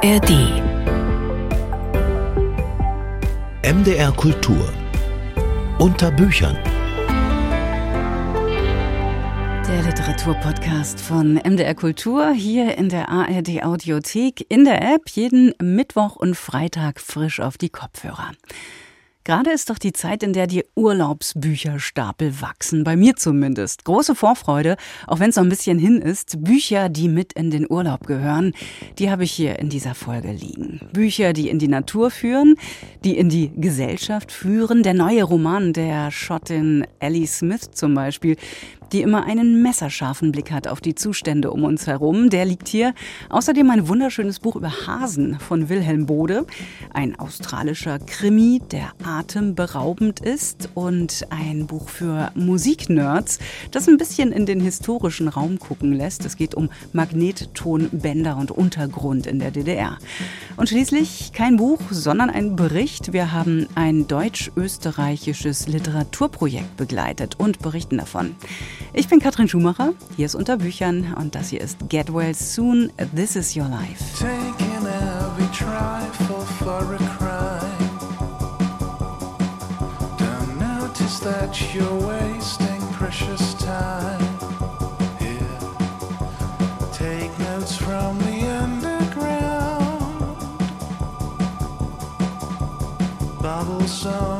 ARD. MDR Kultur. Unter Büchern. Der Literaturpodcast von MDR Kultur hier in der ARD Audiothek in der App jeden Mittwoch und Freitag frisch auf die Kopfhörer. Gerade ist doch die Zeit, in der die Urlaubsbücherstapel wachsen, bei mir zumindest. Große Vorfreude, auch wenn es noch ein bisschen hin ist. Bücher, die mit in den Urlaub gehören, die habe ich hier in dieser Folge liegen. Bücher, die in die Natur führen, die in die Gesellschaft führen. Der neue Roman der Schottin Ellie Smith zum Beispiel, die immer einen messerscharfen Blick hat auf die Zustände um uns herum. Der liegt hier. Außerdem ein wunderschönes Buch über Hasen von Wilhelm Bode. Ein australischer Krimi, der atemberaubend ist. Und ein Buch für Musiknerds, das ein bisschen in den historischen Raum gucken lässt. Es geht um Magnettonbänder und Untergrund in der DDR. Und schließlich kein Buch, sondern ein Bericht. Wir haben ein deutsch-österreichisches Literaturprojekt begleitet und berichten davon. Ich bin Katrin Schumacher, hier ist unter Büchern und das hier ist Get Well Soon, This is Your Life. Taking every trifle for a crime. Don't notice that you're wasting precious time. Take notes from the underground. Bubbles on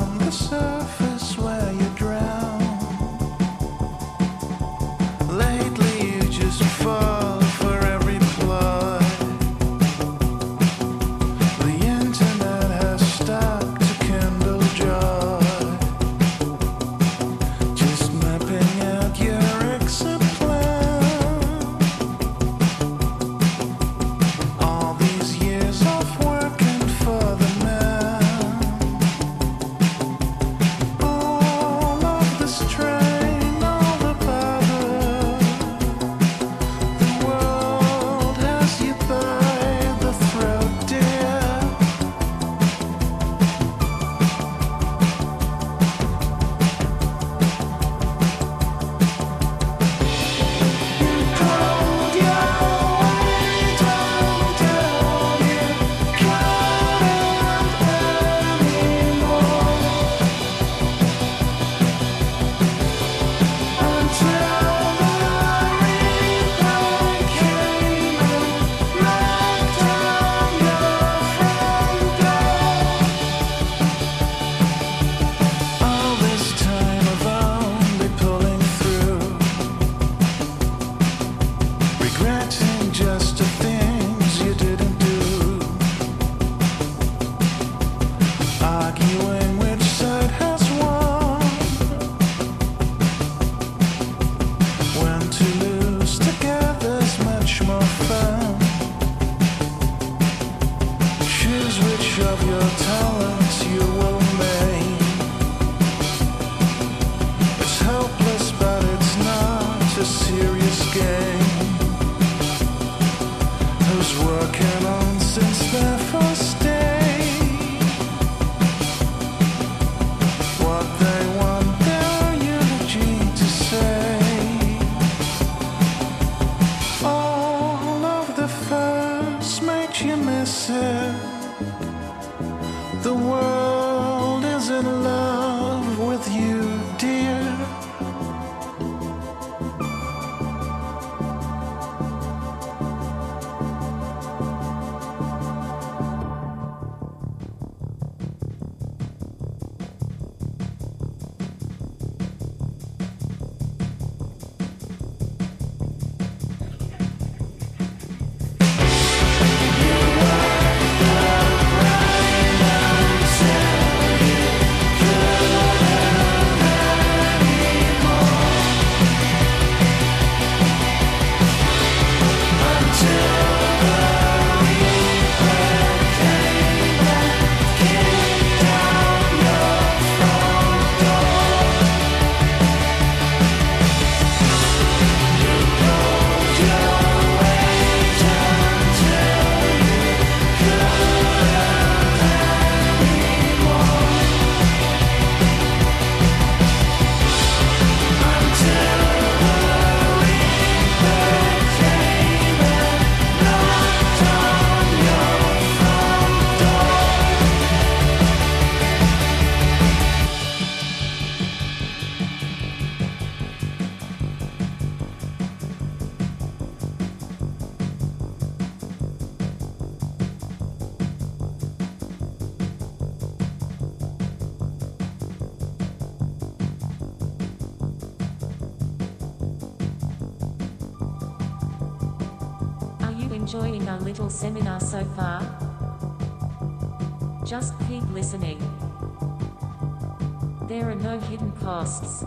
working on since then. Enjoying our little seminar so far? Just keep listening. There are no hidden costs.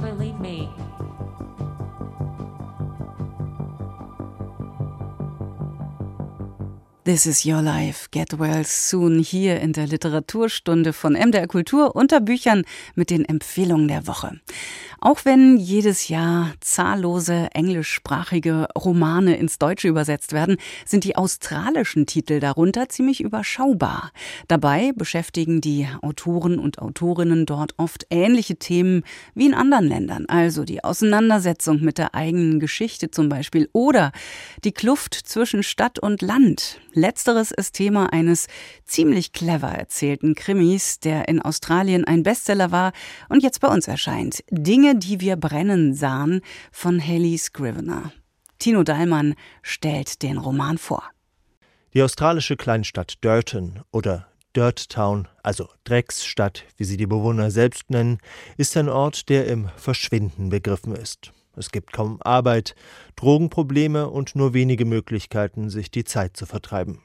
Believe me. This is Your Life, Get Well Soon hier in der Literaturstunde von MDR Kultur unter Büchern mit den Empfehlungen der Woche. Auch wenn jedes Jahr zahllose englischsprachige Romane ins Deutsche übersetzt werden, sind die australischen Titel darunter ziemlich überschaubar. Dabei beschäftigen die Autoren und Autorinnen dort oft ähnliche Themen wie in anderen Ländern, also die Auseinandersetzung mit der eigenen Geschichte zum Beispiel oder die Kluft zwischen Stadt und Land. Letzteres ist Thema eines ziemlich clever erzählten Krimis, der in Australien ein Bestseller war und jetzt bei uns erscheint. Dinge Dinge, die wir brennen sahen von Haley Scrivener. Tino Dahlmann stellt den Roman vor. Die australische Kleinstadt Durton oder Dirt Town, also Drecksstadt, wie sie die Bewohner selbst nennen, ist ein Ort, der im Verschwinden begriffen ist. Es gibt kaum Arbeit, Drogenprobleme und nur wenige Möglichkeiten, sich die Zeit zu vertreiben.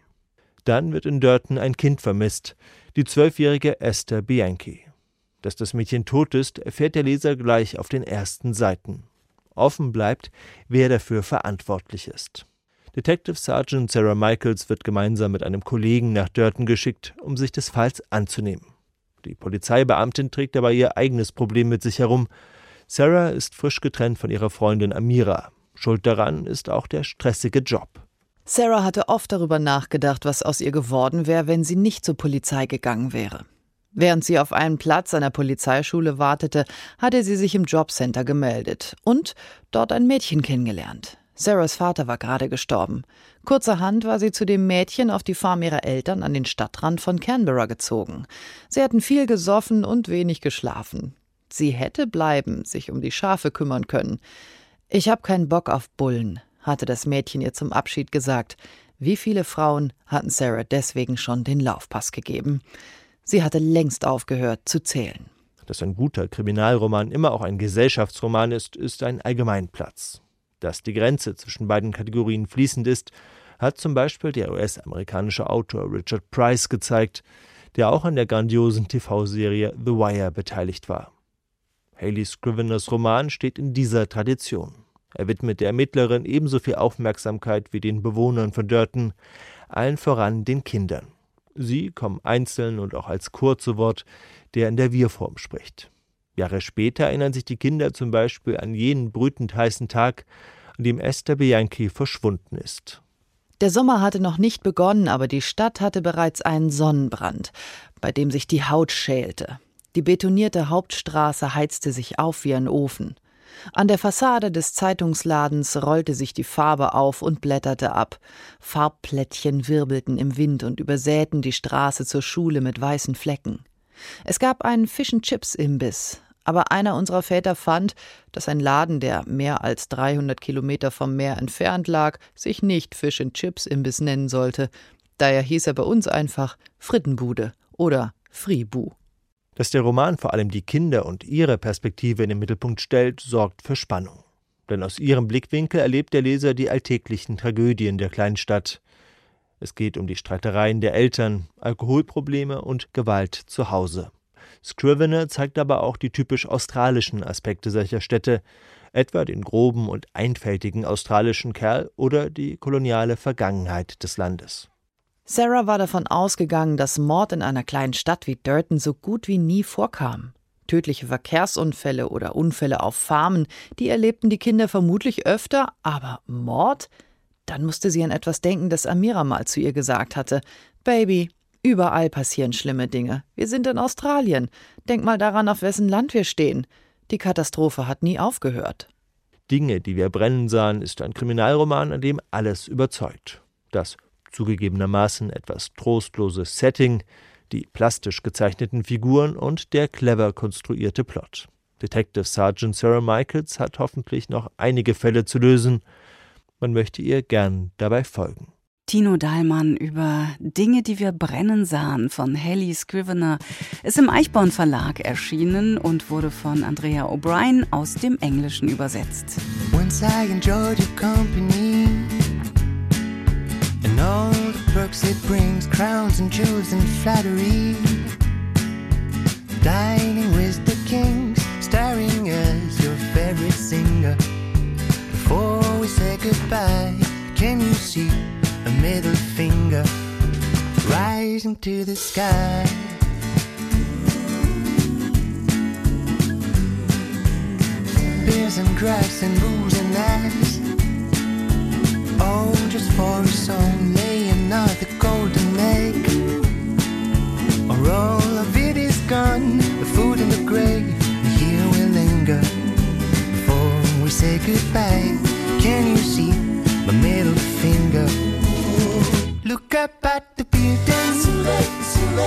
Dann wird in Durton ein Kind vermisst, die zwölfjährige Esther Bianchi. Dass das Mädchen tot ist, erfährt der Leser gleich auf den ersten Seiten. Offen bleibt, wer dafür verantwortlich ist. Detective Sergeant Sarah Michaels wird gemeinsam mit einem Kollegen nach Durton geschickt, um sich des Falls anzunehmen. Die Polizeibeamtin trägt dabei ihr eigenes Problem mit sich herum. Sarah ist frisch getrennt von ihrer Freundin Amira. Schuld daran ist auch der stressige Job. Sarah hatte oft darüber nachgedacht, was aus ihr geworden wäre, wenn sie nicht zur Polizei gegangen wäre. Während sie auf einen Platz an der Polizeischule wartete, hatte sie sich im Jobcenter gemeldet und dort ein Mädchen kennengelernt. Sarahs Vater war gerade gestorben. Kurzerhand war sie zu dem Mädchen auf die Farm ihrer Eltern an den Stadtrand von Canberra gezogen. Sie hatten viel gesoffen und wenig geschlafen. Sie hätte bleiben, sich um die Schafe kümmern können. Ich hab keinen Bock auf Bullen, hatte das Mädchen ihr zum Abschied gesagt. Wie viele Frauen hatten Sarah deswegen schon den Laufpass gegeben? Sie hatte längst aufgehört zu zählen. Dass ein guter Kriminalroman immer auch ein Gesellschaftsroman ist, ist ein Allgemeinplatz. Dass die Grenze zwischen beiden Kategorien fließend ist, hat zum Beispiel der US-amerikanische Autor Richard Price gezeigt, der auch an der grandiosen TV-Serie The Wire beteiligt war. Haley Scriveners Roman steht in dieser Tradition. Er widmet der Ermittlerin ebenso viel Aufmerksamkeit wie den Bewohnern von Dörten, allen voran den Kindern. Sie kommen einzeln und auch als zu Wort, der in der Wir-Form spricht. Jahre später erinnern sich die Kinder zum Beispiel an jenen brütend heißen Tag, an dem Esther Bianchi verschwunden ist. Der Sommer hatte noch nicht begonnen, aber die Stadt hatte bereits einen Sonnenbrand, bei dem sich die Haut schälte. Die betonierte Hauptstraße heizte sich auf wie ein Ofen. An der Fassade des Zeitungsladens rollte sich die Farbe auf und blätterte ab. Farbplättchen wirbelten im Wind und übersäten die Straße zur Schule mit weißen Flecken. Es gab einen Fish-and-Chips-Imbiss, aber einer unserer Väter fand, dass ein Laden, der mehr als 300 Kilometer vom Meer entfernt lag, sich nicht Fish-and-Chips-Imbiss nennen sollte. Daher hieß er bei uns einfach Frittenbude oder Fribu. Dass der Roman vor allem die Kinder und ihre Perspektive in den Mittelpunkt stellt, sorgt für Spannung. Denn aus ihrem Blickwinkel erlebt der Leser die alltäglichen Tragödien der kleinen Stadt. Es geht um die Streitereien der Eltern, Alkoholprobleme und Gewalt zu Hause. Scrivener zeigt aber auch die typisch australischen Aspekte solcher Städte, etwa den groben und einfältigen australischen Kerl oder die koloniale Vergangenheit des Landes. Sarah war davon ausgegangen, dass Mord in einer kleinen Stadt wie Durton so gut wie nie vorkam. Tödliche Verkehrsunfälle oder Unfälle auf Farmen, die erlebten die Kinder vermutlich öfter, aber Mord? Dann musste sie an etwas denken, das Amira mal zu ihr gesagt hatte. Baby, überall passieren schlimme Dinge. Wir sind in Australien. Denk mal daran, auf wessen Land wir stehen. Die Katastrophe hat nie aufgehört. Dinge, die wir brennen sahen, ist ein Kriminalroman, an dem alles überzeugt. Das zugegebenermaßen etwas trostloses Setting, die plastisch gezeichneten Figuren und der clever konstruierte Plot. Detective Sergeant Sarah Michaels hat hoffentlich noch einige Fälle zu lösen. Man möchte ihr gern dabei folgen. Tino Dahlmann über Dinge, die wir brennen sahen von Haley Scrivener ist im Eichborn Verlag erschienen und wurde von Andrea O'Brien aus dem Englischen übersetzt. Once I enjoyed your company. All the perks it brings, crowns and jewels and flattery. Dining with the kings, starring as your favorite singer. Before we say goodbye, can you see a middle finger rising to the sky? Beers and drugs and booze and lies. Just for a song, lay another golden egg. Or all of it is gone, the food in the grave, and here we linger. Before we say goodbye, can you see my middle finger? Look up at the building,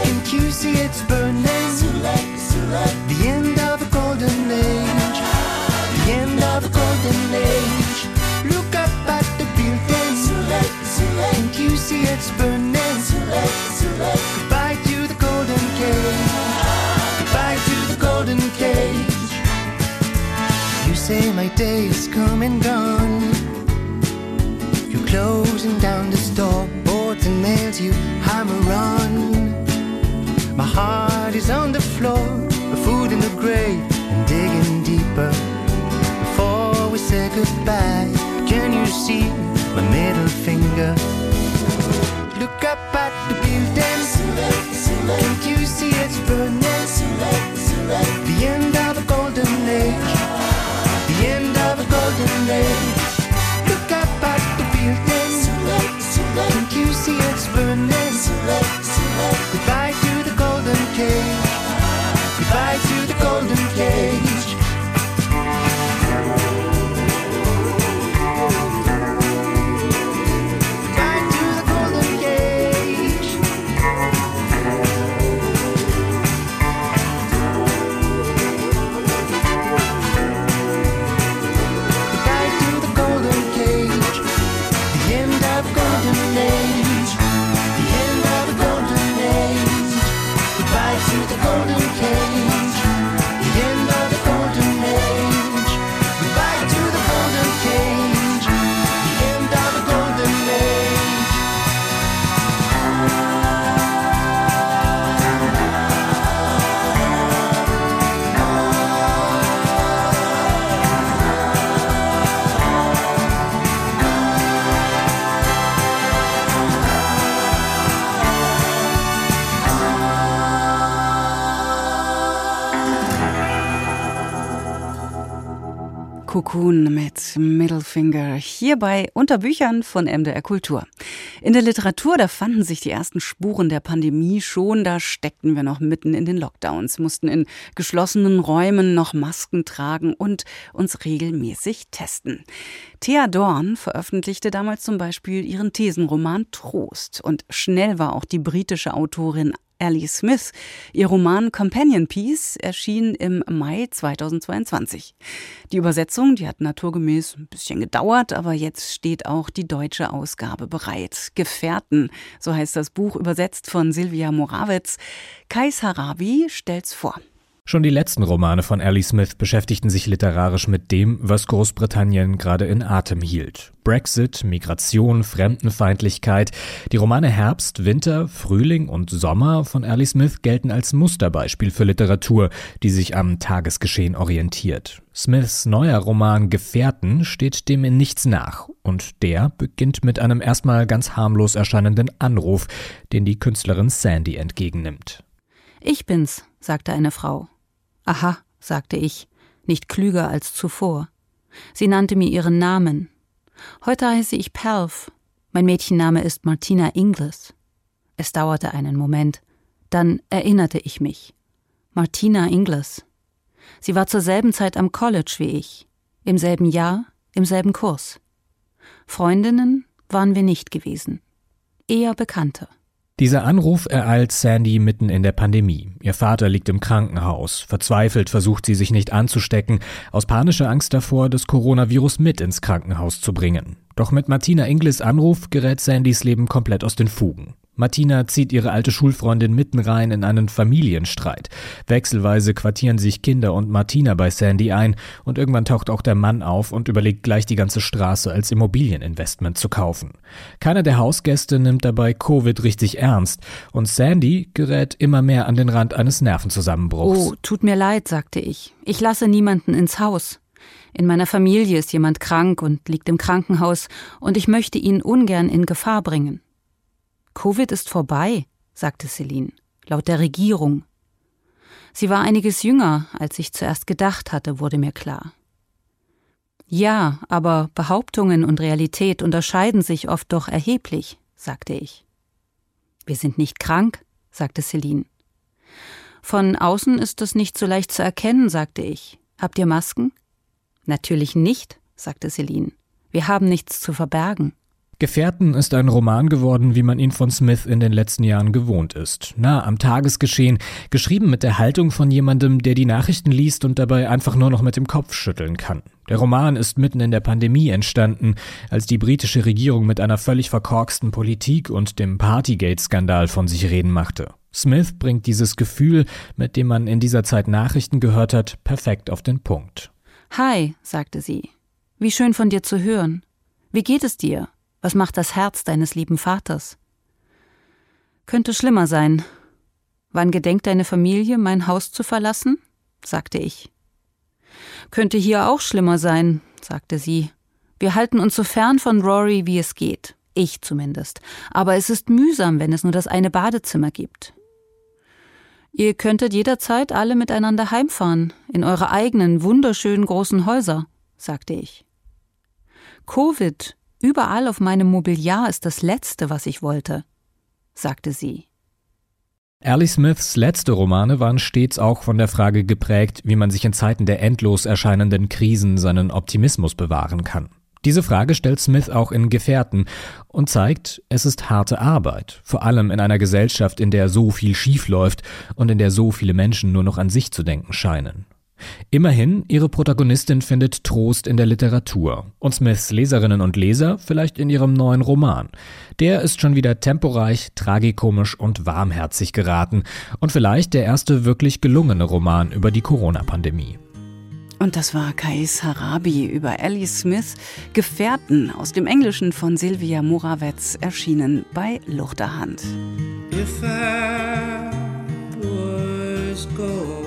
can't you see it's burning? The end come and gone. You're closing down the store, boards and nails you hammer on. My heart is on the floor, the food in the grave, and digging deeper. Before we say goodbye, can you see my middle finger? Look up at the building, can't you see it's burning? The end of a golden age, a hier bei Unterbüchern von MDR Kultur. In der Literatur, da fanden sich die ersten Spuren der Pandemie schon, da steckten wir noch mitten in den Lockdowns, mussten in geschlossenen Räumen noch Masken tragen und uns regelmäßig testen. Thea Dorn veröffentlichte damals zum Beispiel ihren Thesenroman Trost und schnell war auch die britische Autorin Ellie Smith. Ihr Roman Companion Piece erschien im Mai 2022. Die Übersetzung, die hat naturgemäß ein bisschen gedauert, aber jetzt steht auch die deutsche Ausgabe bereit. Gefährten, so heißt das Buch, übersetzt von Silvia Morawitz. Kais Harabi stellt's vor. Schon die letzten Romane von Ellie Smith beschäftigten sich literarisch mit dem, was Großbritannien gerade in Atem hielt. Brexit, Migration, Fremdenfeindlichkeit. Die Romane Herbst, Winter, Frühling und Sommer von Ellie Smith gelten als Musterbeispiel für Literatur, die sich am Tagesgeschehen orientiert. Smiths neuer Roman Gefährten steht dem in nichts nach und der beginnt mit einem erstmal ganz harmlos erscheinenden Anruf, den die Künstlerin Sandy entgegennimmt. Ich bin's, sagte eine Frau. Aha, sagte ich, nicht klüger als zuvor. Sie nannte mir ihren Namen. Heute heiße ich Pelf. Mein Mädchenname ist Martina Ingles. Es dauerte einen Moment. Dann erinnerte ich mich. Martina Ingles. Sie war zur selben Zeit am College wie ich. Im selben Jahr, im selben Kurs. Freundinnen waren wir nicht gewesen. Eher Bekannte. Dieser Anruf ereilt Sandy mitten in der Pandemie. Ihr Vater liegt im Krankenhaus. Verzweifelt versucht sie sich nicht anzustecken, aus panischer Angst davor, das Coronavirus mit ins Krankenhaus zu bringen. Doch mit Martina Inglis Anruf gerät Sandys Leben komplett aus den Fugen. Martina zieht ihre alte Schulfreundin mitten rein in einen Familienstreit. Wechselweise quartieren sich Kinder und Martina bei Sandy ein und irgendwann taucht auch der Mann auf und überlegt gleich die ganze Straße als Immobilieninvestment zu kaufen. Keiner der Hausgäste nimmt dabei Covid richtig ernst und Sandy gerät immer mehr an den Rand eines Nervenzusammenbruchs. Oh, tut mir leid, sagte ich. Ich lasse niemanden ins Haus. In meiner Familie ist jemand krank und liegt im Krankenhaus und ich möchte ihn ungern in Gefahr bringen. Covid ist vorbei, sagte Celine, laut der Regierung. Sie war einiges jünger, als ich zuerst gedacht hatte, wurde mir klar. Ja, aber Behauptungen und Realität unterscheiden sich oft doch erheblich, sagte ich. Wir sind nicht krank, sagte Celine. Von außen ist das nicht so leicht zu erkennen, sagte ich. Habt ihr Masken? Natürlich nicht, sagte Celine. Wir haben nichts zu verbergen. Gefährten ist ein Roman geworden, wie man ihn von Smith in den letzten Jahren gewohnt ist. Nah am Tagesgeschehen, geschrieben mit der Haltung von jemandem, der die Nachrichten liest und dabei einfach nur noch mit dem Kopf schütteln kann. Der Roman ist mitten in der Pandemie entstanden, als die britische Regierung mit einer völlig verkorksten Politik und dem Partygate-Skandal von sich reden machte. Smith bringt dieses Gefühl, mit dem man in dieser Zeit Nachrichten gehört hat, perfekt auf den Punkt. Hi, sagte sie. Wie schön von dir zu hören. Wie geht es dir? Was macht das Herz deines lieben Vaters? Könnte schlimmer sein. Wann gedenkt deine Familie, mein Haus zu verlassen? sagte ich. Könnte hier auch schlimmer sein, sagte sie. Wir halten uns so fern von Rory, wie es geht. Ich zumindest. Aber es ist mühsam, wenn es nur das eine Badezimmer gibt. Ihr könntet jederzeit alle miteinander heimfahren, in eure eigenen wunderschönen großen Häuser, sagte ich. Covid Überall auf meinem Mobiliar ist das Letzte, was ich wollte, sagte sie. Ali Smiths letzte Romane waren stets auch von der Frage geprägt, wie man sich in Zeiten der endlos erscheinenden Krisen seinen Optimismus bewahren kann. Diese Frage stellt Smith auch in Gefährten und zeigt, es ist harte Arbeit, vor allem in einer Gesellschaft, in der so viel schiefläuft und in der so viele Menschen nur noch an sich zu denken scheinen. Immerhin, ihre Protagonistin findet Trost in der Literatur und Smiths Leserinnen und Leser vielleicht in ihrem neuen Roman. Der ist schon wieder temporeich, tragikomisch und warmherzig geraten und vielleicht der erste wirklich gelungene Roman über die Corona-Pandemie. Und das war Kais Harabi über Ellie Smith, Gefährten aus dem Englischen von Silvia Morawetz, erschienen bei Luchterhand. If I was gold.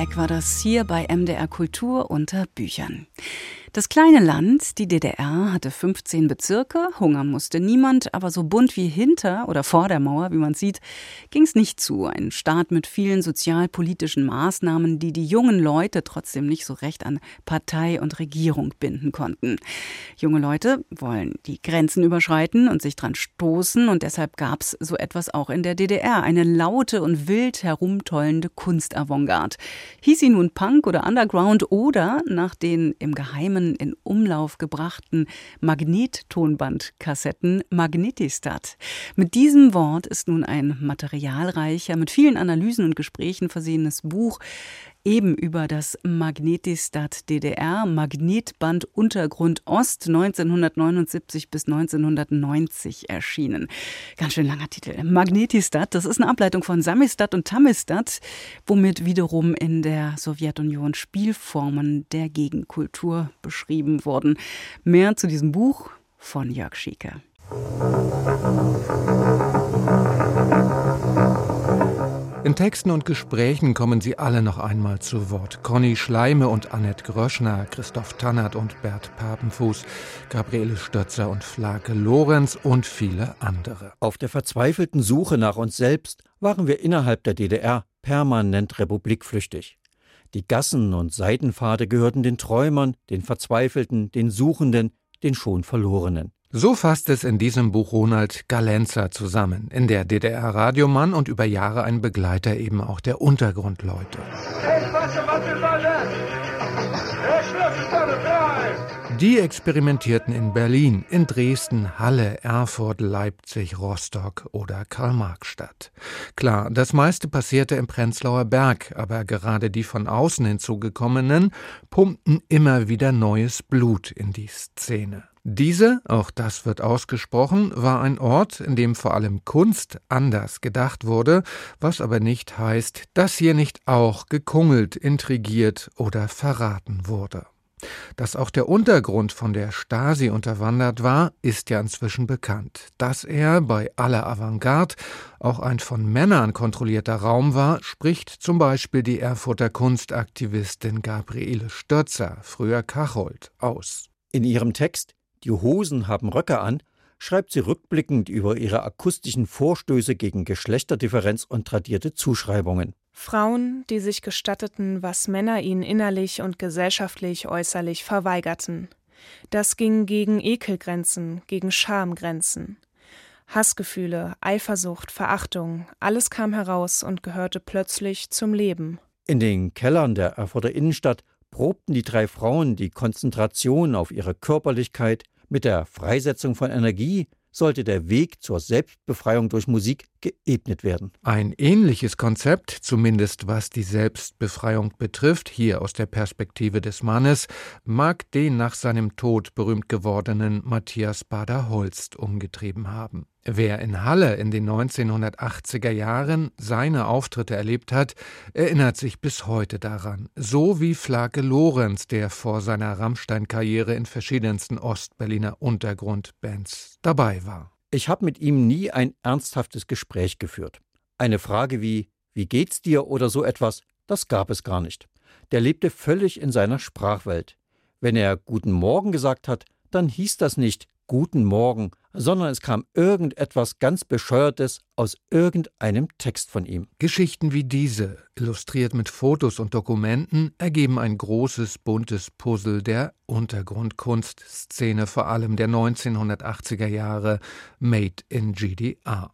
Black war das hier bei MDR Kultur unter Büchern. Das kleine Land, die DDR, hatte 15 Bezirke, hungern musste niemand, aber so bunt wie hinter oder vor der Mauer, wie man sieht, ging es nicht zu. Ein Staat mit vielen sozialpolitischen Maßnahmen, die die jungen Leute trotzdem nicht so recht an Partei und Regierung binden konnten. Junge Leute wollen die Grenzen überschreiten und sich dran stoßen und deshalb gab es so etwas auch in der DDR, eine laute und wild herumtollende Kunstavantgarde. Hieß sie nun Punk oder Underground oder nach den im Geheimen Namen in Umlauf gebrachten Magnettonbandkassetten Magnetistat. Mit diesem Wort ist nun ein materialreicher, mit vielen Analysen und Gesprächen versehenes Buch eben über das Magnetistat DDR, Magnetband Untergrund Ost 1979 bis 1990 erschienen. Ganz schön langer Titel. Magnetistat, das ist eine Ableitung von Samistat und Tamistat, womit wiederum in der Sowjetunion Spielformen der Gegenkultur beschrieben wurden. Mehr zu diesem Buch von Jörg Schieke. In Texten und Gesprächen kommen sie alle noch einmal zu Wort. Conny Schleime und Annette Gröschner, Christoph Tannert und Bert Papenfuß, Gabriele Stötzer und Flake Lorenz und viele andere. Auf der verzweifelten Suche nach uns selbst waren wir innerhalb der DDR permanent republikflüchtig. Die Gassen und Seitenpfade gehörten den Träumern, den Verzweifelten, den Suchenden, den schon Verlorenen. So fasst es in diesem Buch Ronald Galenza zusammen, in der DDR Radiomann und über Jahre ein Begleiter eben auch der Untergrundleute. Die experimentierten in Berlin, in Dresden, Halle, Erfurt, Leipzig, Rostock oder Karl-Marx-Stadt. Klar, das meiste passierte im Prenzlauer Berg, aber gerade die von außen hinzugekommenen pumpten immer wieder neues Blut in die Szene. Diese, auch das wird ausgesprochen, war ein Ort, in dem vor allem Kunst anders gedacht wurde, was aber nicht heißt, dass hier nicht auch gekungelt, intrigiert oder verraten wurde. Dass auch der Untergrund von der Stasi unterwandert war, ist ja inzwischen bekannt. Dass er bei aller Avantgarde auch ein von Männern kontrollierter Raum war, spricht zum Beispiel die Erfurter Kunstaktivistin Gabriele Stürzer, früher Kachold, aus. In ihrem Text die Hosen haben Röcke an, schreibt sie rückblickend über ihre akustischen Vorstöße gegen Geschlechterdifferenz und tradierte Zuschreibungen. Frauen, die sich gestatteten, was Männer ihnen innerlich und gesellschaftlich äußerlich verweigerten. Das ging gegen Ekelgrenzen, gegen Schamgrenzen. Hassgefühle, Eifersucht, Verachtung, alles kam heraus und gehörte plötzlich zum Leben. In den Kellern der Erfurter Innenstadt probten die drei Frauen die Konzentration auf ihre Körperlichkeit, mit der Freisetzung von Energie sollte der Weg zur Selbstbefreiung durch Musik geebnet werden. Ein ähnliches Konzept, zumindest was die Selbstbefreiung betrifft, hier aus der Perspektive des Mannes, mag den nach seinem Tod berühmt gewordenen Matthias Bader-Holst umgetrieben haben. Wer in Halle in den 1980er Jahren seine Auftritte erlebt hat, erinnert sich bis heute daran. So wie Flake Lorenz, der vor seiner Rammstein-Karriere in verschiedensten Ostberliner Untergrundbands dabei war. Ich habe mit ihm nie ein ernsthaftes Gespräch geführt. Eine Frage wie Wie geht's dir oder so etwas, das gab es gar nicht. Der lebte völlig in seiner Sprachwelt. Wenn er Guten Morgen gesagt hat, dann hieß das nicht Guten Morgen, sondern es kam irgendetwas ganz Bescheuertes aus irgendeinem Text von ihm. Geschichten wie diese, illustriert mit Fotos und Dokumenten, ergeben ein großes, buntes Puzzle der Untergrundkunstszene, vor allem der 1980er Jahre, Made in GDR.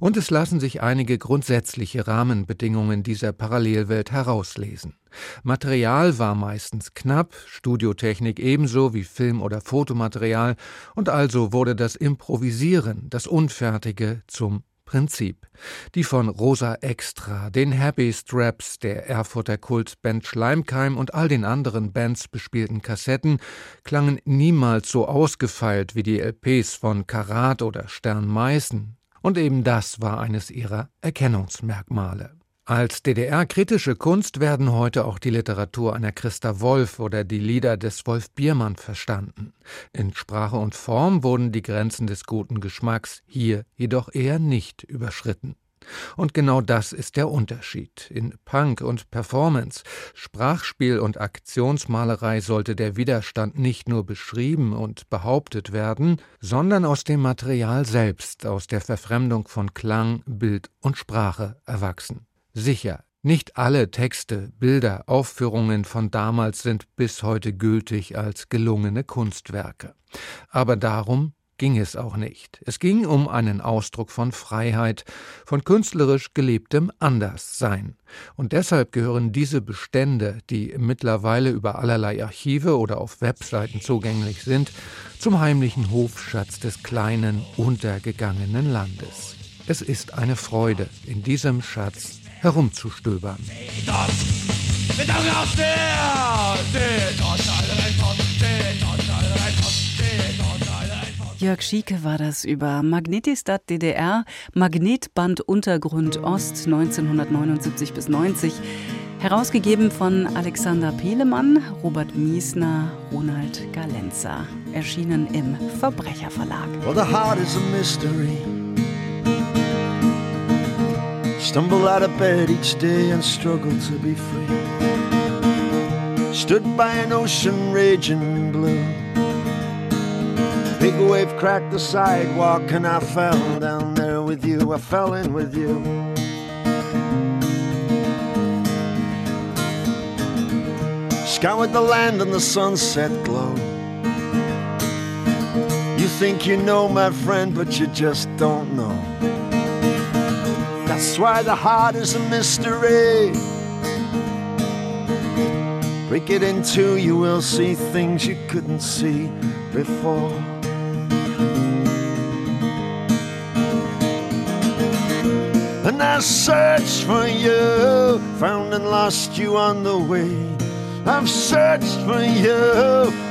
Und es lassen sich einige grundsätzliche Rahmenbedingungen dieser Parallelwelt herauslesen. Material war meistens knapp, Studiotechnik ebenso wie Film- oder Fotomaterial, und also wurde das Improvisieren, das Unfertige zum Prinzip. Die von Rosa Extra, den Happy Straps, der Erfurter Kultband Schleimkeim und all den anderen Bands bespielten Kassetten klangen niemals so ausgefeilt wie die LPs von Karat oder Stern Meißen, und eben das war eines ihrer Erkennungsmerkmale. Als DDR-kritische Kunst werden heute auch die Literatur einer Christa Wolf oder die Lieder des Wolf Biermann verstanden. In Sprache und Form wurden die Grenzen des guten Geschmacks hier jedoch eher nicht überschritten. Und genau das ist der Unterschied. In Punk und Performance, Sprachspiel und Aktionsmalerei sollte der Widerstand nicht nur beschrieben und behauptet werden, sondern aus dem Material selbst, aus der Verfremdung von Klang, Bild und Sprache erwachsen. Sicher, nicht alle Texte, Bilder, Aufführungen von damals sind bis heute gültig als gelungene Kunstwerke. Aber darum ging es auch nicht. Es ging um einen Ausdruck von Freiheit, von künstlerisch gelebtem Anderssein. Und deshalb gehören diese Bestände, die mittlerweile über allerlei Archive oder auf Webseiten zugänglich sind, zum heimlichen Hofschatz des kleinen, untergegangenen Landes. Es ist eine Freude, in diesem Schatz herumzustöbern. Jörg Schieke war das über Magnetistat DDR, Magnetband Untergrund Ost 1979 bis 90. Herausgegeben von Alexander Pelemann, Robert Miesner, Ronald Galenza. Erschienen im Verbrecherverlag. Well, the heart is a mystery. Stumble out of bed each day and struggle to be free. Stood by an ocean raging blue. Big wave cracked the sidewalk and I fell down there with you. I fell in with you. Scoured the land in the sunset glow. You think you know, my friend, but you just don't know. That's why the heart is a mystery. Break it in two, you will see things you couldn't see before. I searched for you, found and lost you on the way. I've searched for you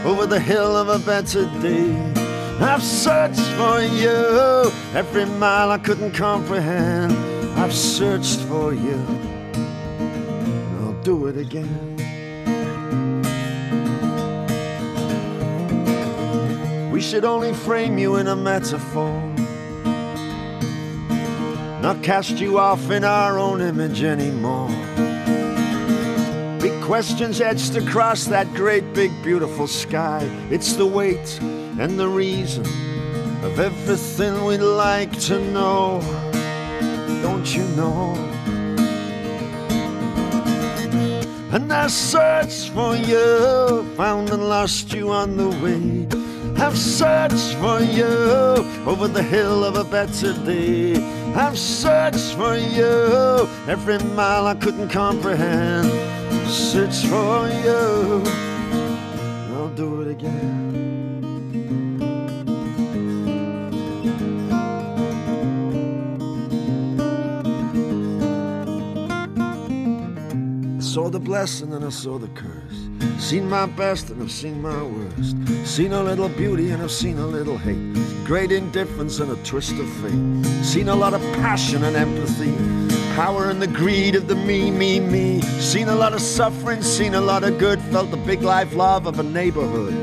over the hill of a better day. I've searched for you every mile I couldn't comprehend. I've searched for you, I'll do it again. We should only frame you in a metaphor not cast you off in our own image anymore. Big questions etched across that great, big, beautiful sky. It's the weight and the reason of everything we'd like to know. Don't you know? And I searched for you, found and lost you on the way. I've searched for you over the hill of a better day. I've searched for you every mile I couldn't comprehend. Search for you, I'll do it again. I saw the blessing and I saw the curse. Seen my best and I've seen my worst. Seen a little beauty and I've seen a little hate. Great indifference and a twist of fate. Seen a lot of passion and empathy. Power and the greed of the me, me, me. Seen a lot of suffering, seen a lot of good. Felt the big life love of a neighborhood.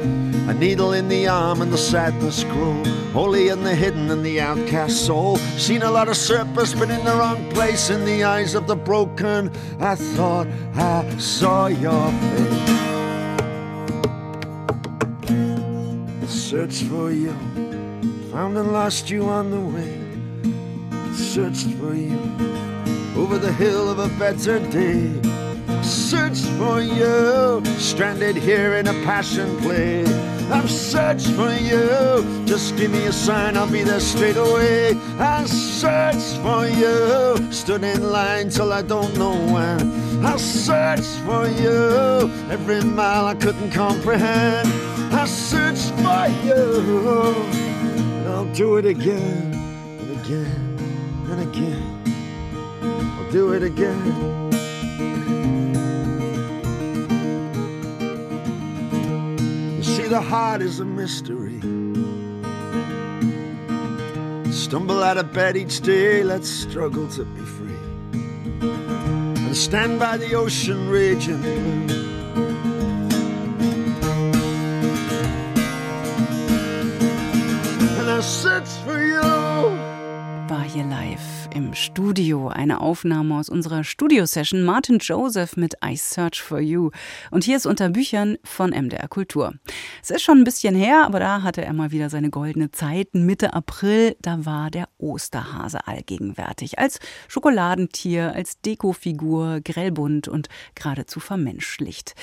A needle in the arm and the sadness grow. Holy and the hidden and the outcast soul. Seen a lot of surplus, but in the wrong place. In the eyes of the broken, I thought I saw your face. Search for you, found and lost you on the way. Searched for you over the hill of a better day. Searched for you, stranded here in a passion play. I've searched for you, just give me a sign, I'll be there straight away. I searched for you, stood in line till I don't know when. I searched for you, every mile I couldn't comprehend. I searched for you, I'll do it again and again and again. I'll do it again. You see, the heart is a mystery. Stumble out of bed each day, let's struggle to be free. And stand by the ocean raging blue. For you. Hier live im Studio. Eine Aufnahme aus unserer Studio-Session Martin Joseph mit I Search for You. Und hier ist unter Büchern von MDR Kultur. Es ist schon ein bisschen her, aber da hatte er mal wieder seine goldene Zeit. Mitte April, da war der Osterhase allgegenwärtig. Als Schokoladentier, als Dekofigur, grellbunt und geradezu vermenschlicht.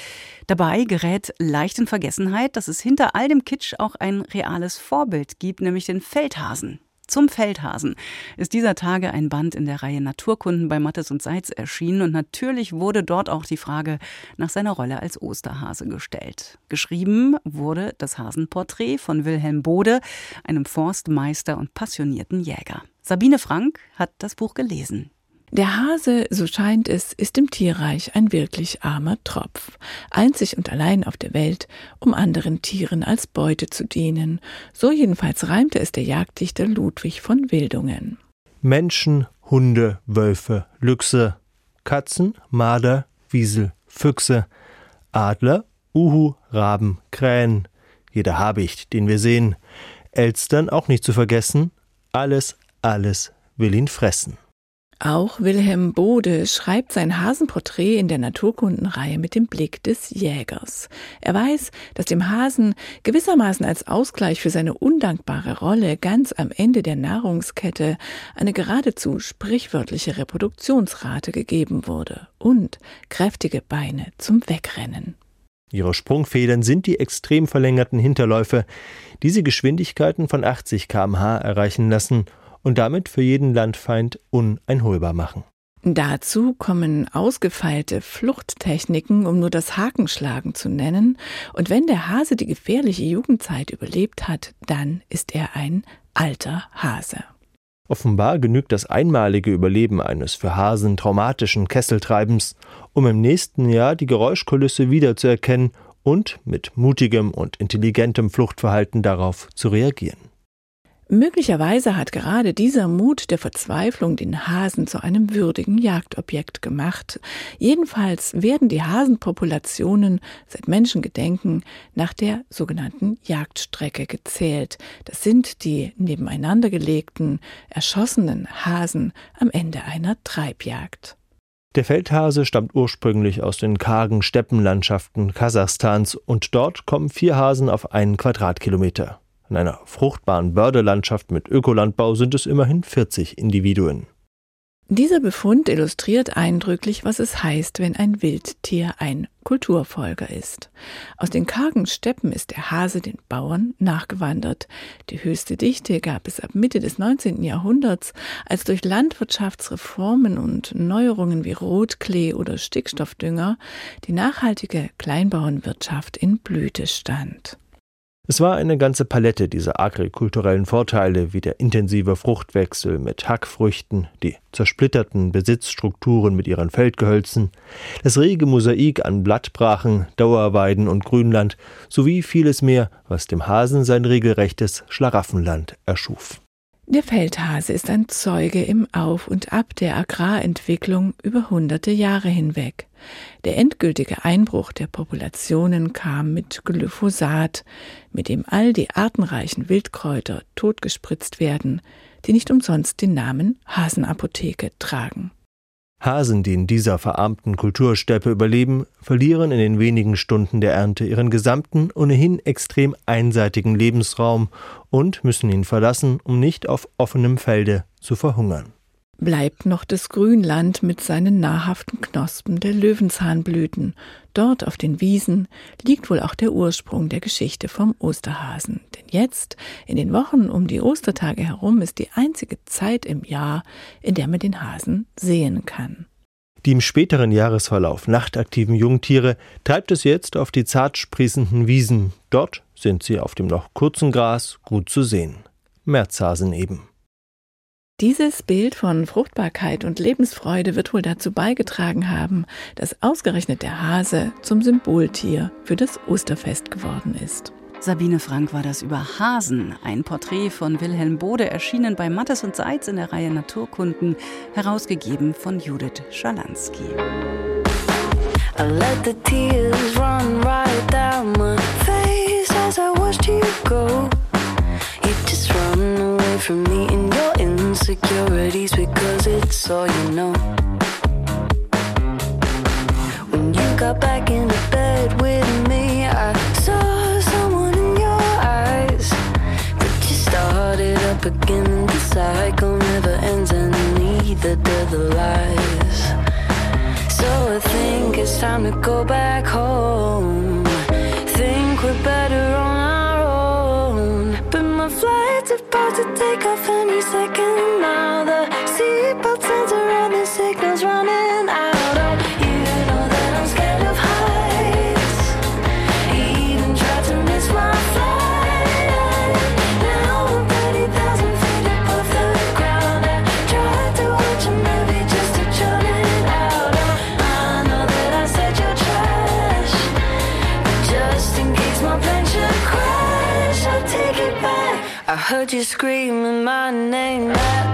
Dabei gerät leicht in Vergessenheit, dass es hinter all dem Kitsch auch ein reales Vorbild gibt, nämlich den Feldhasen. Zum Feldhasen ist dieser Tage ein Band in der Reihe Naturkunden bei Mattes und Seitz erschienen und natürlich wurde dort auch die Frage nach seiner Rolle als Osterhase gestellt. Geschrieben wurde das Hasenporträt von Wilhelm Bode, einem Forstmeister und passionierten Jäger. Sabine Frank hat das Buch gelesen. Der Hase, so scheint es, ist im Tierreich ein wirklich armer Tropf, einzig und allein auf der Welt, um anderen Tieren als Beute zu dienen. So jedenfalls reimte es der Jagddichter Ludwig von Wildungen. Menschen, Hunde, Wölfe, Lüchse, Katzen, Marder, Wiesel, Füchse, Adler, Uhu, Raben, Krähen, jeder Habicht, den wir sehen, Elstern auch nicht zu vergessen, alles, alles will ihn fressen. Auch Wilhelm Bode schreibt sein Hasenporträt in der Naturkundenreihe mit dem Blick des Jägers. Er weiß, dass dem Hasen gewissermaßen als Ausgleich für seine undankbare Rolle ganz am Ende der Nahrungskette eine geradezu sprichwörtliche Reproduktionsrate gegeben wurde und kräftige Beine zum Wegrennen. Ihre Sprungfedern sind die extrem verlängerten Hinterläufe, die sie Geschwindigkeiten von 80 km/h erreichen lassen und damit für jeden Landfeind uneinholbar machen. Dazu kommen ausgefeilte Fluchttechniken, um nur das Hakenschlagen zu nennen, und wenn der Hase die gefährliche Jugendzeit überlebt hat, dann ist er ein alter Hase. Offenbar genügt das einmalige Überleben eines für Hasen traumatischen Kesseltreibens, um im nächsten Jahr die Geräuschkulisse wiederzuerkennen und mit mutigem und intelligentem Fluchtverhalten darauf zu reagieren. Möglicherweise hat gerade dieser Mut der Verzweiflung den Hasen zu einem würdigen Jagdobjekt gemacht. Jedenfalls werden die Hasenpopulationen seit Menschengedenken nach der sogenannten Jagdstrecke gezählt. Das sind die nebeneinander gelegten, erschossenen Hasen am Ende einer Treibjagd. Der Feldhase stammt ursprünglich aus den kargen Steppenlandschaften Kasachstans und dort kommen vier Hasen auf einen Quadratkilometer. In einer fruchtbaren Bördelandschaft mit Ökolandbau sind es immerhin 40 Individuen. Dieser Befund illustriert eindrücklich, was es heißt, wenn ein Wildtier ein Kulturfolger ist. Aus den kargen Steppen ist der Hase den Bauern nachgewandert. Die höchste Dichte gab es ab Mitte des 19. Jahrhunderts, als durch Landwirtschaftsreformen und Neuerungen wie Rotklee oder Stickstoffdünger die nachhaltige Kleinbauernwirtschaft in Blüte stand. Es war eine ganze Palette dieser agrikulturellen Vorteile wie der intensive Fruchtwechsel mit Hackfrüchten, die zersplitterten Besitzstrukturen mit ihren Feldgehölzen, das rege Mosaik an Blattbrachen, Dauerweiden und Grünland sowie vieles mehr, was dem Hasen sein regelrechtes Schlaraffenland erschuf. Der Feldhase ist ein Zeuge im Auf und Ab der Agrarentwicklung über hunderte Jahre hinweg. Der endgültige Einbruch der Populationen kam mit Glyphosat, mit dem all die artenreichen Wildkräuter totgespritzt werden, die nicht umsonst den Namen Hasenapotheke tragen. Hasen, die in dieser verarmten Kultursteppe überleben, verlieren in den wenigen Stunden der Ernte ihren gesamten, ohnehin extrem einseitigen Lebensraum und müssen ihn verlassen, um nicht auf offenem Felde zu verhungern bleibt noch das Grünland mit seinen nahrhaften Knospen der Löwenzahnblüten. Dort auf den Wiesen liegt wohl auch der Ursprung der Geschichte vom Osterhasen. Denn jetzt, in den Wochen um die Ostertage herum, ist die einzige Zeit im Jahr, in der man den Hasen sehen kann. Die im späteren Jahresverlauf nachtaktiven Jungtiere treibt es jetzt auf die zart sprießenden Wiesen. Dort sind sie auf dem noch kurzen Gras gut zu sehen. Märzhasen eben. Dieses Bild von Fruchtbarkeit und Lebensfreude wird wohl dazu beigetragen haben, dass ausgerechnet der Hase zum Symboltier für das Osterfest geworden ist. Sabine Frank war das über Hasen, ein Porträt von Wilhelm Bode, erschienen bei Mattes und Seitz in der Reihe Naturkunden, herausgegeben von Judith Schalansky. I from me your insecurities because it's all you know. When you got back into bed with me, I saw someone in your eyes. But you started up again, the cycle never ends, and neither do the lies. So I think it's time to go back home. Think we're better on about to take off heard you screaming my name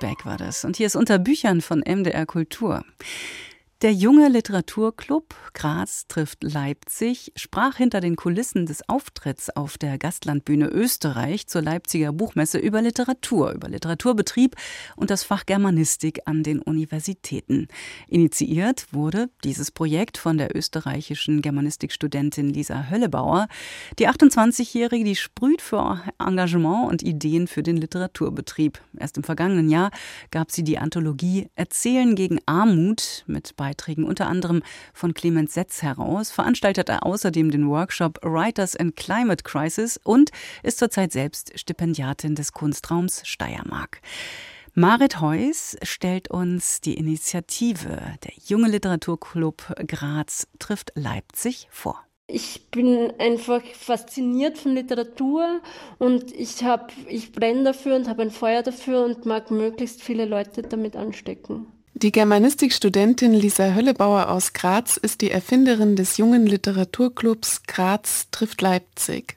I Take It Back war das. Und hier ist unter Büchern von MDR Kultur. Der junge Literaturclub Graz trifft Leipzig sprach hinter den Kulissen des Auftritts auf der Gastlandbühne Österreich zur Leipziger Buchmesse über Literatur, über Literaturbetrieb und das Fach Germanistik an den Universitäten. Initiiert wurde dieses Projekt von der österreichischen Germanistikstudentin Lisa Höllebauer. Die 28-Jährige, die sprüht für Engagement und Ideen für den Literaturbetrieb. Erst im vergangenen Jahr gab sie die Anthologie Erzählen gegen Armut mit Beiträgen unter anderem von Clemens Setz heraus, veranstaltet er außerdem den Workshop Writers in Climate Crisis und ist zurzeit selbst Stipendiatin des Kunstraums Steiermark. Marit Heuss stellt uns die Initiative Der Junge Literaturclub Graz trifft Leipzig vor. Ich bin einfach fasziniert von Literatur und ich habe, ich brenne dafür und habe ein Feuer dafür und mag möglichst viele Leute damit anstecken. Die Germanistikstudentin Lisa Höllebauer aus Graz ist die Erfinderin des jungen Literaturclubs Graz trifft Leipzig.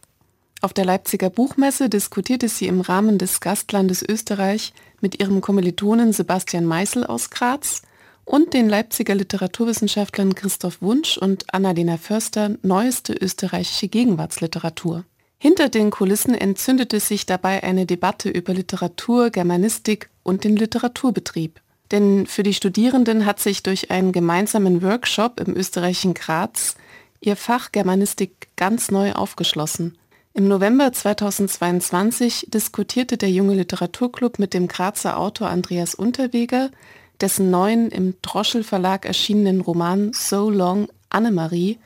Auf der Leipziger Buchmesse diskutierte sie im Rahmen des Gastlandes Österreich mit ihrem Kommilitonen Sebastian Meißel aus Graz und den Leipziger Literaturwissenschaftlern Christoph Wunsch und Annalena Förster neueste österreichische Gegenwartsliteratur. Hinter den Kulissen entzündete sich dabei eine Debatte über Literatur, Germanistik und den Literaturbetrieb. Denn für die Studierenden hat sich durch einen gemeinsamen Workshop im österreichischen Graz ihr Fach Germanistik ganz neu aufgeschlossen. Im November 2022 diskutierte der junge Literaturclub mit dem Grazer Autor Andreas Unterweger, dessen neuen im Droschel Verlag erschienenen Roman So Long Annemarie,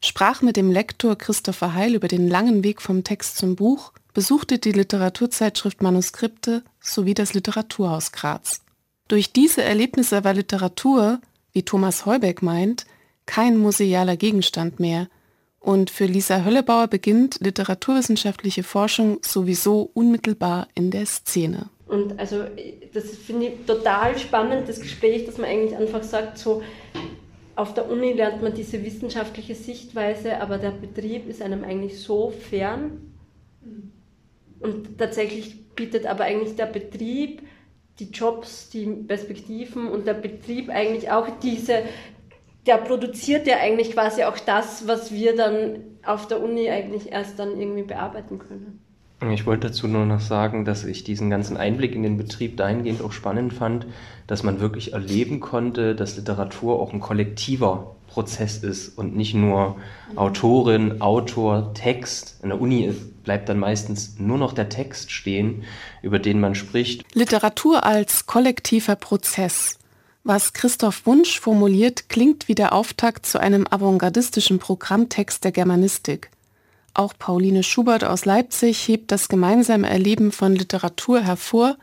sprach mit dem Lektor Christopher Heil über den langen Weg vom Text zum Buch, besuchte die Literaturzeitschrift Manuskripte sowie das Literaturhaus Graz. Durch diese Erlebnisse war Literatur, wie Thomas Heubeck meint, kein musealer Gegenstand mehr. Und für Lisa Höllebauer beginnt literaturwissenschaftliche Forschung sowieso unmittelbar in der Szene. Und also das finde ich total spannend, das Gespräch, dass man eigentlich einfach sagt, so auf der Uni lernt man diese wissenschaftliche Sichtweise, aber der Betrieb ist einem eigentlich so fern. Und tatsächlich bietet aber eigentlich der Betrieb die Jobs, die Perspektiven und der Betrieb eigentlich auch diese, der produziert ja eigentlich quasi auch das, was wir dann auf der Uni eigentlich erst dann irgendwie bearbeiten können. Ich wollte dazu nur noch sagen, dass ich diesen ganzen Einblick in den Betrieb dahingehend auch spannend fand, dass man wirklich erleben konnte, dass Literatur auch ein kollektiver Prozess ist und nicht nur Autorin, Autor, Text. In der Uni bleibt dann meistens nur noch der Text stehen, über den man spricht. Literatur als kollektiver Prozess. Was Christoph Wunsch formuliert, klingt wie der Auftakt zu einem avantgardistischen Programmtext der Germanistik. Auch Pauline Schubert aus Leipzig hebt das gemeinsame Erleben von Literatur hervor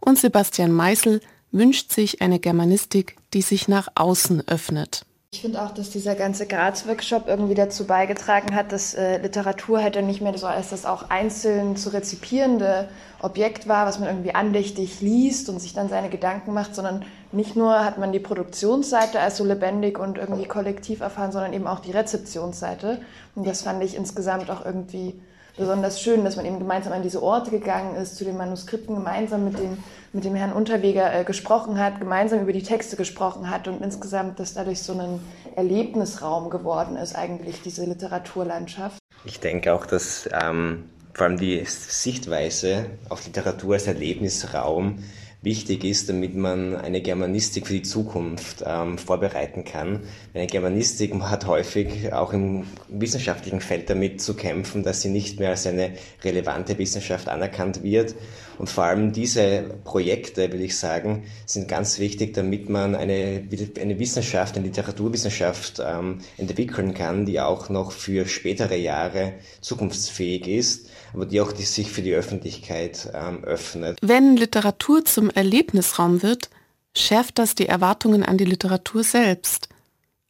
und Sebastian Meisel wünscht sich eine Germanistik, die sich nach außen öffnet. Ich finde auch, dass dieser ganze Graz-Workshop irgendwie dazu beigetragen hat, dass äh, Literatur halt dann nicht mehr so als das auch einzeln zu rezipierende Objekt war, was man irgendwie andächtig liest und sich dann seine Gedanken macht, sondern nicht nur hat man die Produktionsseite als so lebendig und irgendwie kollektiv erfahren, sondern eben auch die Rezeptionsseite. Und das fand ich insgesamt auch irgendwie besonders schön, dass man eben gemeinsam an diese Orte gegangen ist, zu den Manuskripten gemeinsam mit dem, mit dem Herrn Unterweger äh, gesprochen hat, gemeinsam über die Texte gesprochen hat und insgesamt, dass dadurch so ein Erlebnisraum geworden ist, eigentlich diese Literaturlandschaft. Ich denke auch, dass ähm, vor allem die Sichtweise auf Literatur als Erlebnisraum wichtig ist, damit man eine Germanistik für die Zukunft ähm, vorbereiten kann. Eine Germanistik hat häufig auch im wissenschaftlichen Feld damit zu kämpfen, dass sie nicht mehr als eine relevante Wissenschaft anerkannt wird. Und vor allem diese Projekte, will ich sagen, sind ganz wichtig, damit man eine, eine Wissenschaft, eine Literaturwissenschaft ähm, entwickeln kann, die auch noch für spätere Jahre zukunftsfähig ist aber die auch die sich für die Öffentlichkeit ähm, öffnet. Wenn Literatur zum Erlebnisraum wird, schärft das die Erwartungen an die Literatur selbst.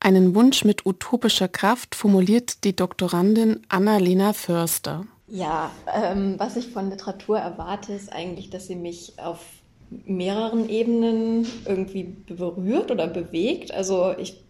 Einen Wunsch mit utopischer Kraft formuliert die Doktorandin Annalena Förster. Ja, ähm, was ich von Literatur erwarte, ist eigentlich, dass sie mich auf mehreren Ebenen irgendwie berührt oder bewegt. Also ich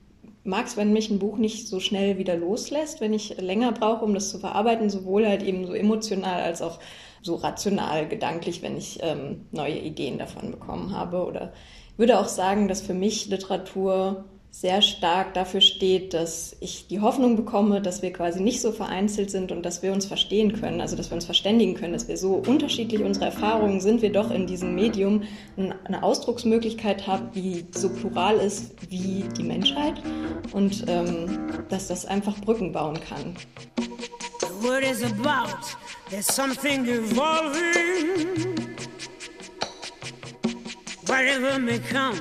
mag es, wenn mich ein Buch nicht so schnell wieder loslässt, wenn ich länger brauche, um das zu verarbeiten, sowohl halt eben so emotional als auch so rational, gedanklich, wenn ich ähm, neue Ideen davon bekommen habe. Oder würde auch sagen, dass für mich Literatur sehr stark dafür steht, dass ich die Hoffnung bekomme, dass wir quasi nicht so vereinzelt sind und dass wir uns verstehen können, also dass wir uns verständigen können, dass wir so unterschiedlich unsere Erfahrungen sind, wir doch in diesem Medium eine Ausdrucksmöglichkeit haben, die so plural ist wie die Menschheit und ähm, dass das einfach Brücken bauen kann. The word is about, there's something evolving. Whatever may come.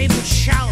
People shout,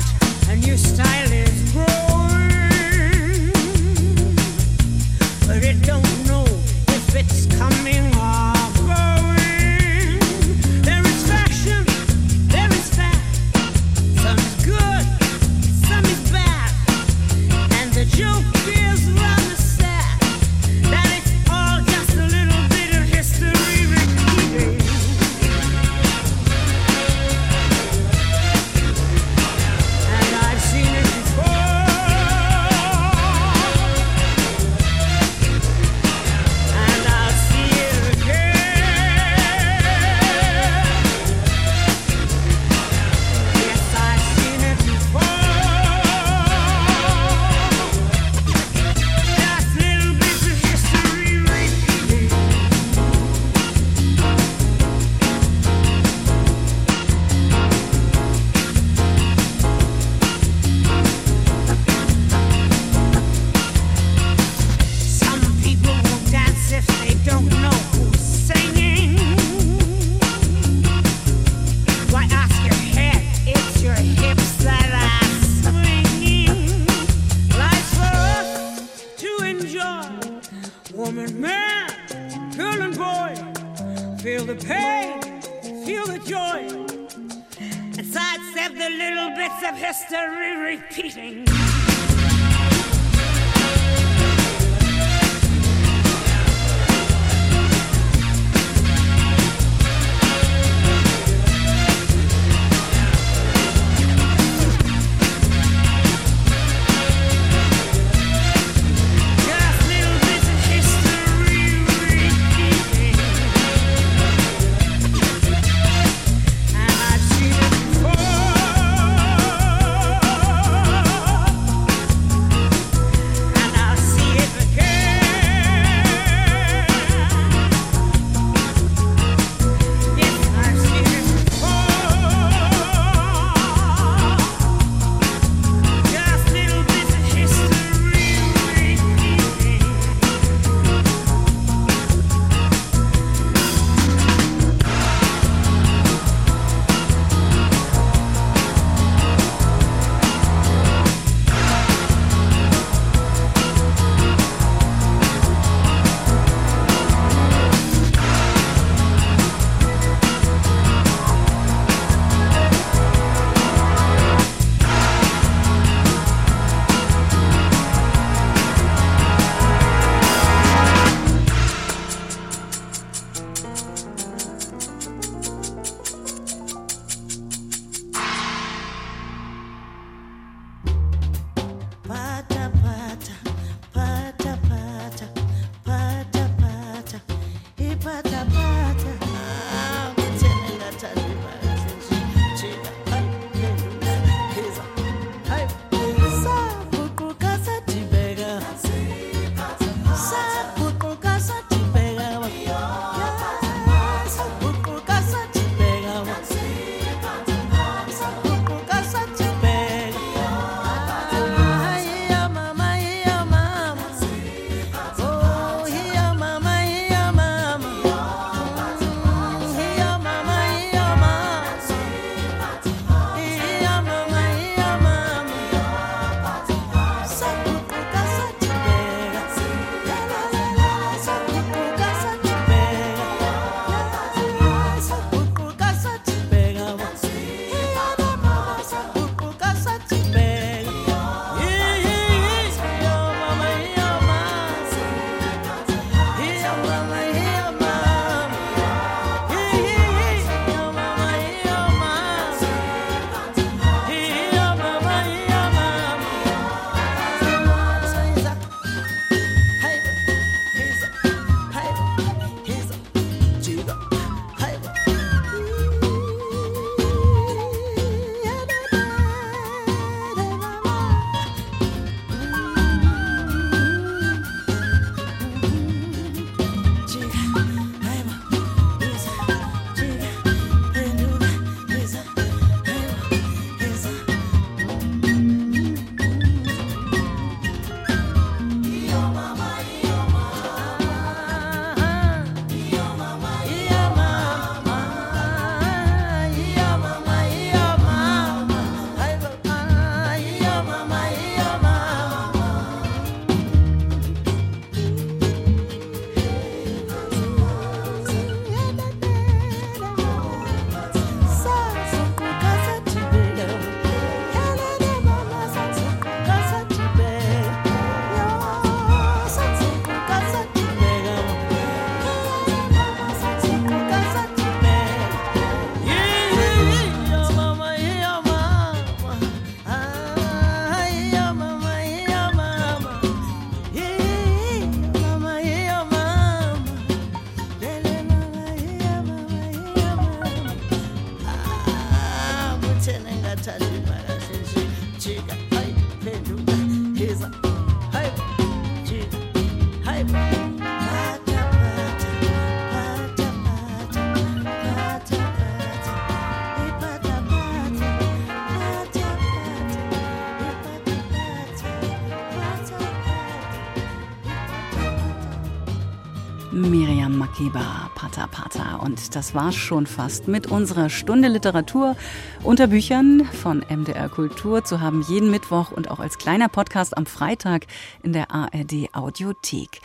Makeba, Pata Pata. Und das war's schon fast mit unserer Stunde Literatur unter Büchern von MDR Kultur zu haben jeden Mittwoch und auch als kleiner Podcast am Freitag in der ARD Audiothek.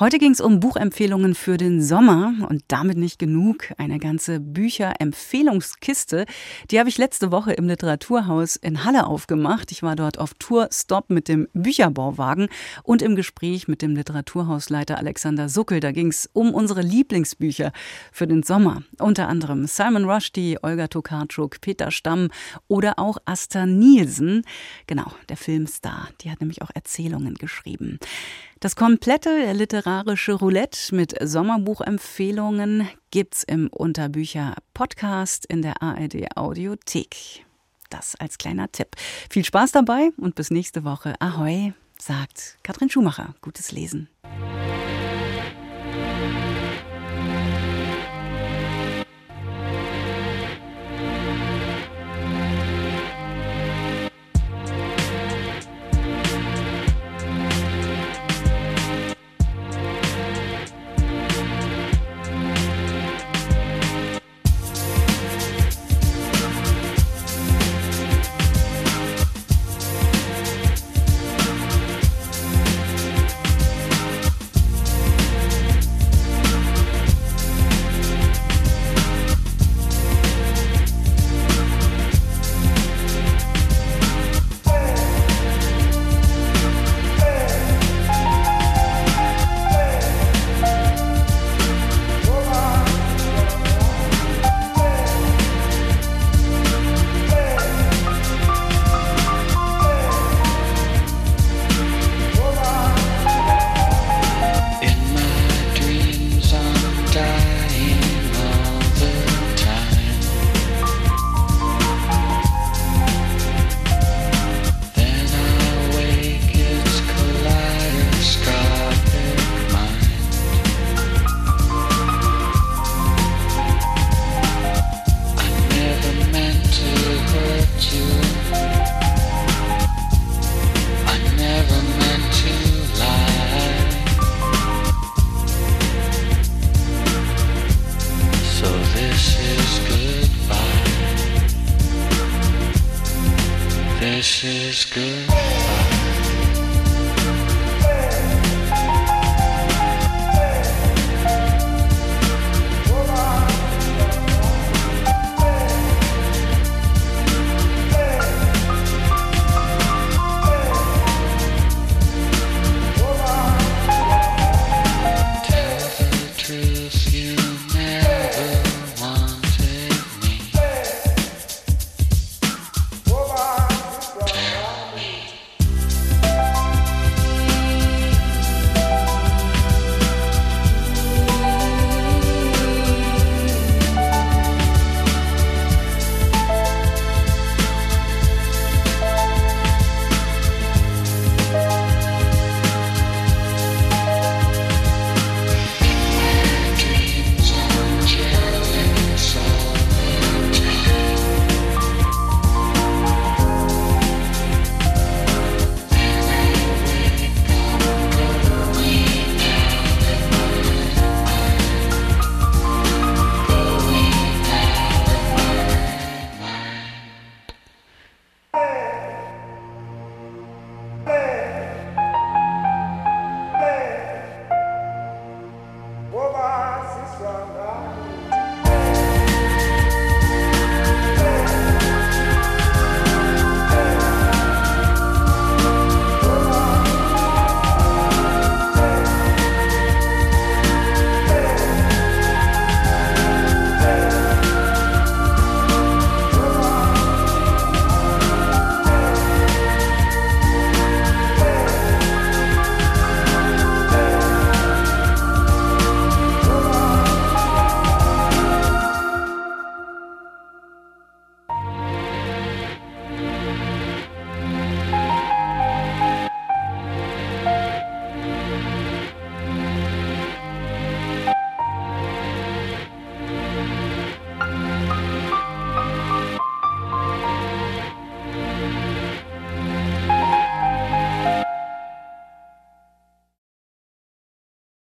Heute ging es um Buchempfehlungen für den Sommer und damit nicht genug. Eine ganze Bücherempfehlungskiste, die habe ich letzte Woche im Literaturhaus in Halle aufgemacht. Ich war dort auf Tour-Stop mit dem Bücherbauwagen und im Gespräch mit dem Literaturhausleiter Alexander Suckel. Da ging es um unsere Lieblingsbücher für den Sommer. Unter anderem Simon Rushdie, Olga Tokarczuk, Peter Stamm oder auch Asta Nielsen. Genau, der Filmstar. Die hat nämlich auch Erzählungen geschrieben. Das komplette literarische Roulette mit Sommerbuchempfehlungen gibt's im Unterbücher Podcast in der ARD Audiothek. Das als kleiner Tipp. Viel Spaß dabei und bis nächste Woche. Ahoi, sagt Katrin Schumacher. Gutes Lesen.